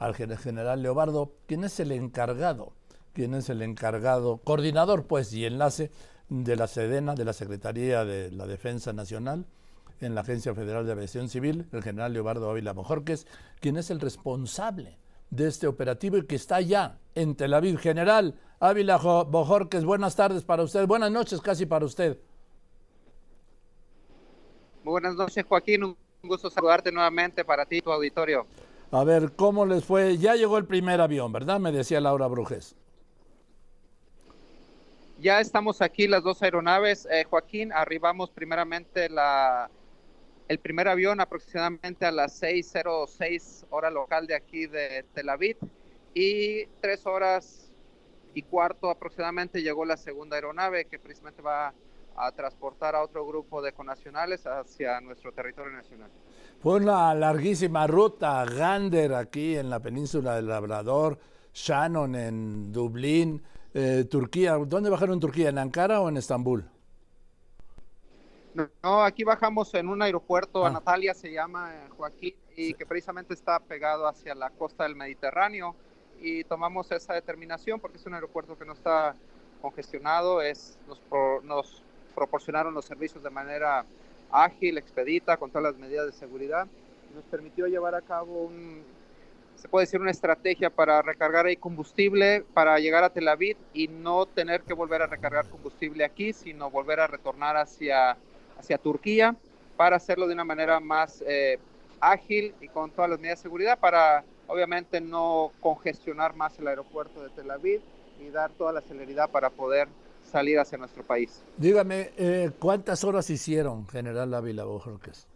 al general Leobardo, quien es el encargado, quien es el encargado, coordinador pues y enlace de la SEDENA, de la Secretaría de la Defensa Nacional, en la Agencia Federal de Aviación Civil, el general Leobardo Ávila Mojorques, quien es el responsable de este operativo y que está ya en Tel Aviv. General Ávila Mojorques, buenas tardes para usted, buenas noches casi para usted. buenas noches, Joaquín. Un gusto saludarte nuevamente para ti tu auditorio. A ver, ¿cómo les fue? Ya llegó el primer avión, ¿verdad? Me decía Laura Brujes. Ya estamos aquí las dos aeronaves. Eh, Joaquín, arribamos primeramente la, el primer avión aproximadamente a las 6.06 hora local de aquí de Tel Aviv y tres horas y cuarto aproximadamente llegó la segunda aeronave que precisamente va a transportar a otro grupo de conacionales hacia nuestro territorio nacional. Fue una larguísima ruta, Gander aquí en la península del Labrador, Shannon en Dublín, eh, Turquía. ¿Dónde bajaron en Turquía? ¿En Ankara o en Estambul? No, aquí bajamos en un aeropuerto, a ah. Natalia se llama eh, Joaquín, y que precisamente está pegado hacia la costa del Mediterráneo. Y tomamos esa determinación porque es un aeropuerto que no está congestionado, es, nos, nos proporcionaron los servicios de manera ágil, expedita, con todas las medidas de seguridad. Nos permitió llevar a cabo un, se puede decir, una estrategia para recargar ahí combustible para llegar a Tel Aviv y no tener que volver a recargar combustible aquí, sino volver a retornar hacia, hacia Turquía para hacerlo de una manera más eh, ágil y con todas las medidas de seguridad para obviamente no congestionar más el aeropuerto de Tel Aviv y dar toda la celeridad para poder salir hacia nuestro país. Dígame, eh, ¿cuántas horas hicieron, General Ávila Bojorques?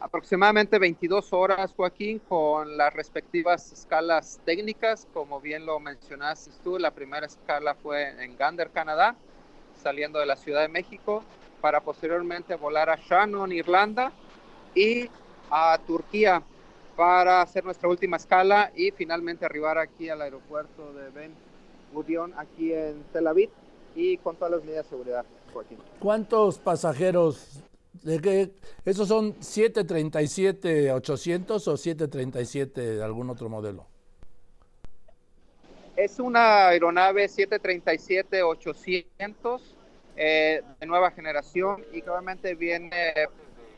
Aproximadamente 22 horas, Joaquín, con las respectivas escalas técnicas, como bien lo mencionaste tú, la primera escala fue en Gander, Canadá, saliendo de la Ciudad de México, para posteriormente volar a Shannon, Irlanda, y a Turquía para hacer nuestra última escala y finalmente arribar aquí al aeropuerto de Ben Gurion aquí en Tel Aviv y con todas las medidas de seguridad, Joaquín. ¿Cuántos pasajeros? ¿De qué? ¿Esos son 737-800 o 737 de algún otro modelo? Es una aeronave 737-800 eh, de nueva generación y obviamente viene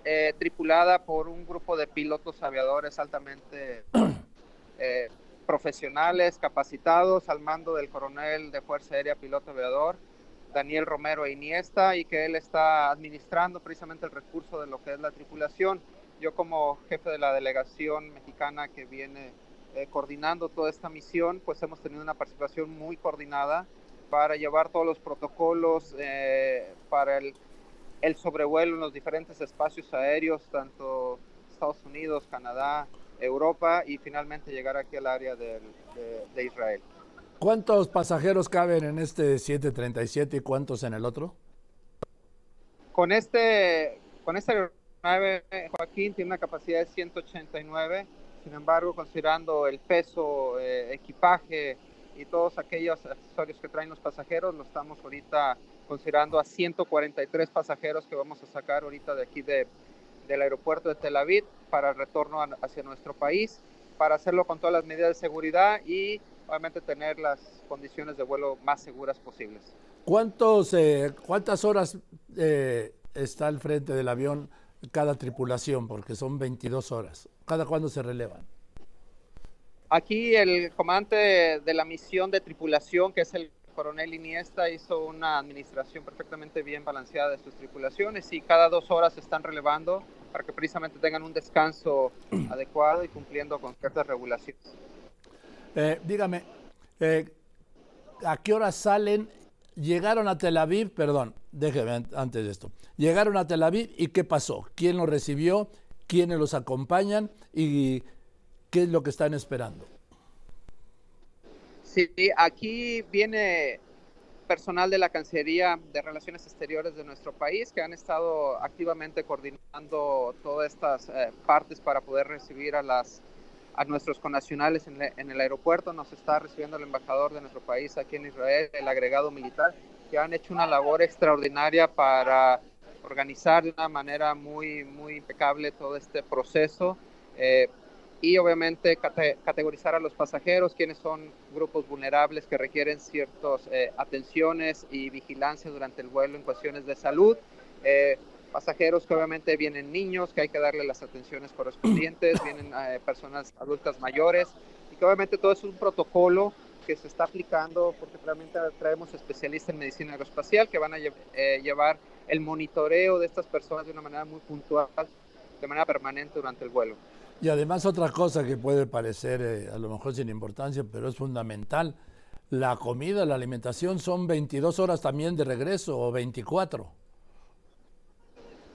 eh, tripulada por un grupo de pilotos aviadores altamente eh, profesionales capacitados al mando del coronel de Fuerza Aérea Piloto Aviador, Daniel Romero Iniesta, y que él está administrando precisamente el recurso de lo que es la tripulación. Yo como jefe de la delegación mexicana que viene eh, coordinando toda esta misión, pues hemos tenido una participación muy coordinada para llevar todos los protocolos eh, para el, el sobrevuelo en los diferentes espacios aéreos, tanto Estados Unidos, Canadá, Europa y finalmente llegar aquí al área de, Israel. ¿Cuántos pasajeros caben en este 737 y cuántos en el otro? Con este, con esta aeronave, Joaquín, tiene una capacidad de 189. Sin embargo, considerando el peso, eh, equipaje y todos aquellos accesorios que traen los pasajeros, lo estamos ahorita considerando a 143 pasajeros que vamos a sacar ahorita de aquí de, del aeropuerto de Tel Aviv para el retorno hacia nuestro país, para hacerlo con todas las medidas de seguridad y obviamente tener las condiciones de vuelo más seguras posibles. ¿Cuántos, eh, ¿Cuántas horas eh, está al frente del avión cada tripulación? Porque son 22 horas. ¿Cada cuándo se relevan? Aquí el comandante de la misión de tripulación, que es el coronel Iniesta hizo una administración perfectamente bien balanceada de sus tripulaciones y cada dos horas se están relevando para que precisamente tengan un descanso adecuado y cumpliendo con ciertas regulaciones. Eh, dígame, eh, ¿a qué hora salen? Llegaron a Tel Aviv, perdón, déjeme antes de esto. Llegaron a Tel Aviv y ¿qué pasó? ¿Quién los recibió? ¿Quiénes los acompañan? ¿Y qué es lo que están esperando? Sí, aquí viene personal de la Cancillería de Relaciones Exteriores de nuestro país que han estado activamente coordinando todas estas eh, partes para poder recibir a las a nuestros connacionales en, en, el aeropuerto. Nos está recibiendo el embajador de nuestro país aquí en Israel, el agregado militar, que han hecho una labor extraordinaria para organizar de una manera muy, muy impecable todo este proceso. Eh, y obviamente categorizar a los pasajeros, quiénes son grupos vulnerables que requieren ciertas eh, atenciones y vigilancia durante el vuelo en cuestiones de salud. Eh, pasajeros que obviamente vienen niños, que hay que darle las atenciones correspondientes, vienen eh, personas adultas mayores, y que obviamente todo es un protocolo que se está aplicando porque realmente traemos especialistas en medicina aeroespacial que van a llevar el monitoreo de estas personas de una manera muy puntual, de manera permanente durante el vuelo. Y además otra cosa que puede parecer eh, a lo mejor sin importancia, pero es fundamental, la comida, la alimentación son 22 horas también de regreso o 24.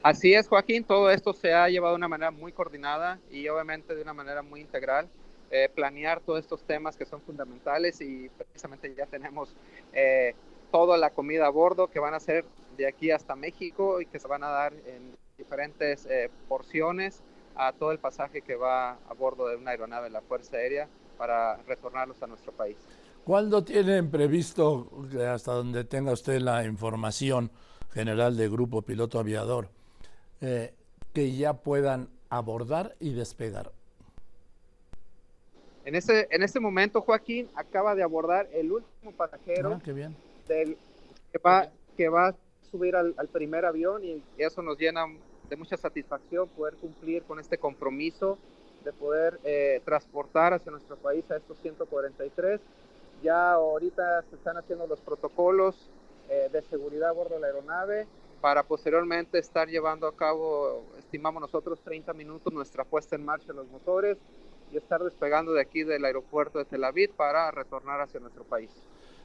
Así es, Joaquín, todo esto se ha llevado de una manera muy coordinada y obviamente de una manera muy integral. Eh, planear todos estos temas que son fundamentales y precisamente ya tenemos eh, toda la comida a bordo que van a ser de aquí hasta México y que se van a dar en diferentes porciones a todo el pasaje que va a bordo de una aeronave de la Fuerza Aérea para retornarlos a nuestro país. ¿Cuándo tienen previsto, hasta donde tenga usted la información general del Grupo Piloto Aviador, eh, que ya puedan abordar y despegar? En este, en este momento, Joaquín acaba de abordar el último pasajero ah, bien. Del, que, va, que va a subir al, al primer avión y eso nos llena de mucha satisfacción poder cumplir con este compromiso de poder eh, transportar hacia nuestro país a estos 143. Ya ahorita se están haciendo los protocolos eh, de seguridad a bordo de la aeronave para posteriormente estar llevando a cabo, estimamos nosotros, 30 minutos nuestra puesta en marcha de los motores y estar despegando de aquí del aeropuerto de Tel Aviv para retornar hacia nuestro país.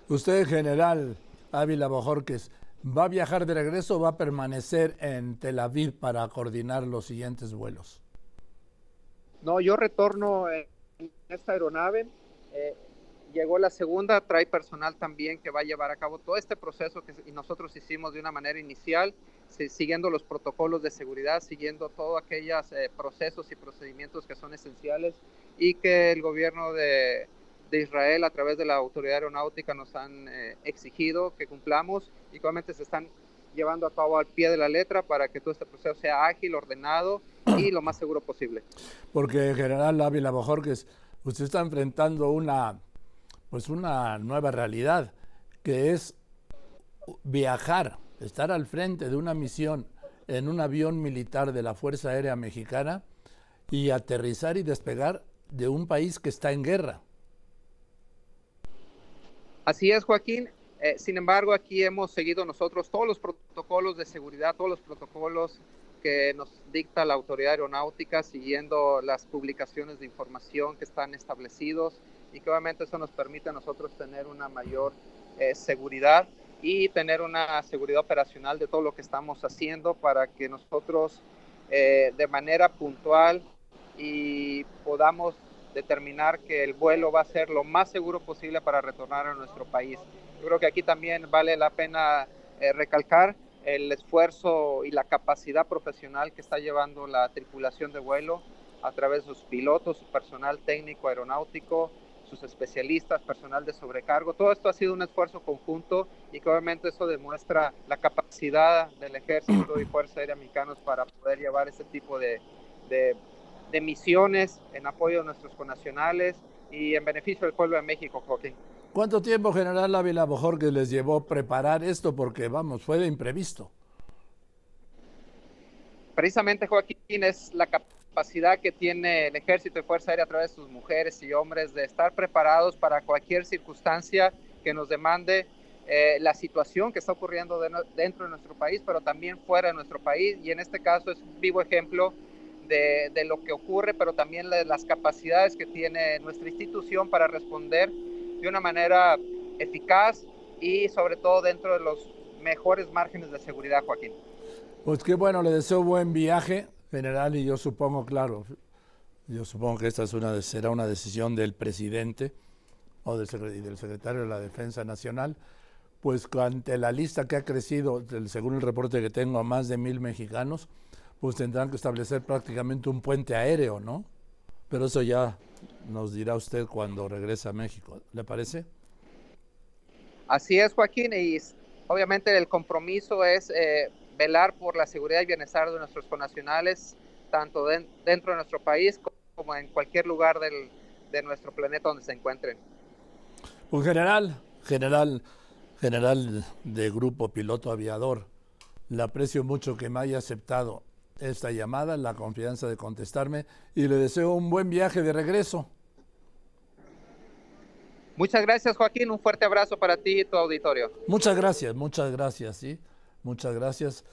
Usted, general Ávila Bojorques, ¿Va a viajar de regreso o va a permanecer en Tel Aviv para coordinar los siguientes vuelos? No, yo retorno en esta aeronave. Eh, llegó la segunda, trae personal también que va a llevar a cabo todo este proceso que nosotros hicimos de una manera inicial, siguiendo los protocolos de seguridad, siguiendo todos aquellos eh, procesos y procedimientos que son esenciales y que el gobierno de, de Israel a través de la autoridad aeronáutica nos han eh, exigido que cumplamos y obviamente se están llevando a cabo al pie de la letra para que todo este proceso sea ágil, ordenado y lo más seguro posible. Porque General Ávila Bojorques, usted está enfrentando una, pues una nueva realidad, que es viajar, estar al frente de una misión en un avión militar de la Fuerza Aérea Mexicana y aterrizar y despegar de un país que está en guerra. Así es, Joaquín. Eh, sin embargo, aquí hemos seguido nosotros todos los protocolos de seguridad, todos los protocolos que nos dicta la autoridad aeronáutica, siguiendo las publicaciones de información que están establecidos y que obviamente eso nos permite a nosotros tener una mayor eh, seguridad y tener una seguridad operacional de todo lo que estamos haciendo para que nosotros eh, de manera puntual y podamos determinar que el vuelo va a ser lo más seguro posible para retornar a nuestro país. Yo creo que aquí también vale la pena eh, recalcar el esfuerzo y la capacidad profesional que está llevando la tripulación de vuelo a través de sus pilotos, su personal técnico aeronáutico, sus especialistas, personal de sobrecargo. Todo esto ha sido un esfuerzo conjunto y que obviamente eso demuestra la capacidad del ejército y Fuerza Aérea Mexicanos para poder llevar este tipo de, de de misiones en apoyo de nuestros conacionales y en beneficio del pueblo de México, Joaquín. ¿Cuánto tiempo, General Ávila que les llevó preparar esto? Porque, vamos, fue de imprevisto. Precisamente, Joaquín, es la capacidad que tiene el Ejército y Fuerza Aérea a través de sus mujeres y hombres de estar preparados para cualquier circunstancia que nos demande eh, la situación que está ocurriendo dentro de nuestro país, pero también fuera de nuestro país. Y en este caso es un vivo ejemplo de, lo que ocurre, pero también de las capacidades que tiene nuestra institución para responder de una manera eficaz y sobre todo dentro de los mejores márgenes de seguridad, Joaquín. Pues qué bueno, le deseo buen viaje, general, y yo supongo, claro, yo supongo que esta es una, será una decisión del presidente o del, del secretario de la Defensa Nacional, pues ante la lista que ha crecido, según el reporte que tengo, a más de mil mexicanos, pues tendrán que establecer prácticamente un puente aéreo, ¿no? Pero eso ya nos dirá usted cuando regrese a México. ¿Le parece? Así es, Joaquín, y obviamente el compromiso es eh, velar por la seguridad y bienestar de nuestros connacionales, tanto dentro de nuestro país como en cualquier lugar del, de nuestro planeta donde se encuentren. Un general, general, general de Grupo Piloto Aviador, le aprecio mucho que me haya aceptado esta llamada, la confianza de contestarme y le deseo un buen viaje de regreso. Muchas gracias, Joaquín. Un fuerte abrazo para ti y tu auditorio. Muchas gracias, muchas gracias, sí. Muchas gracias.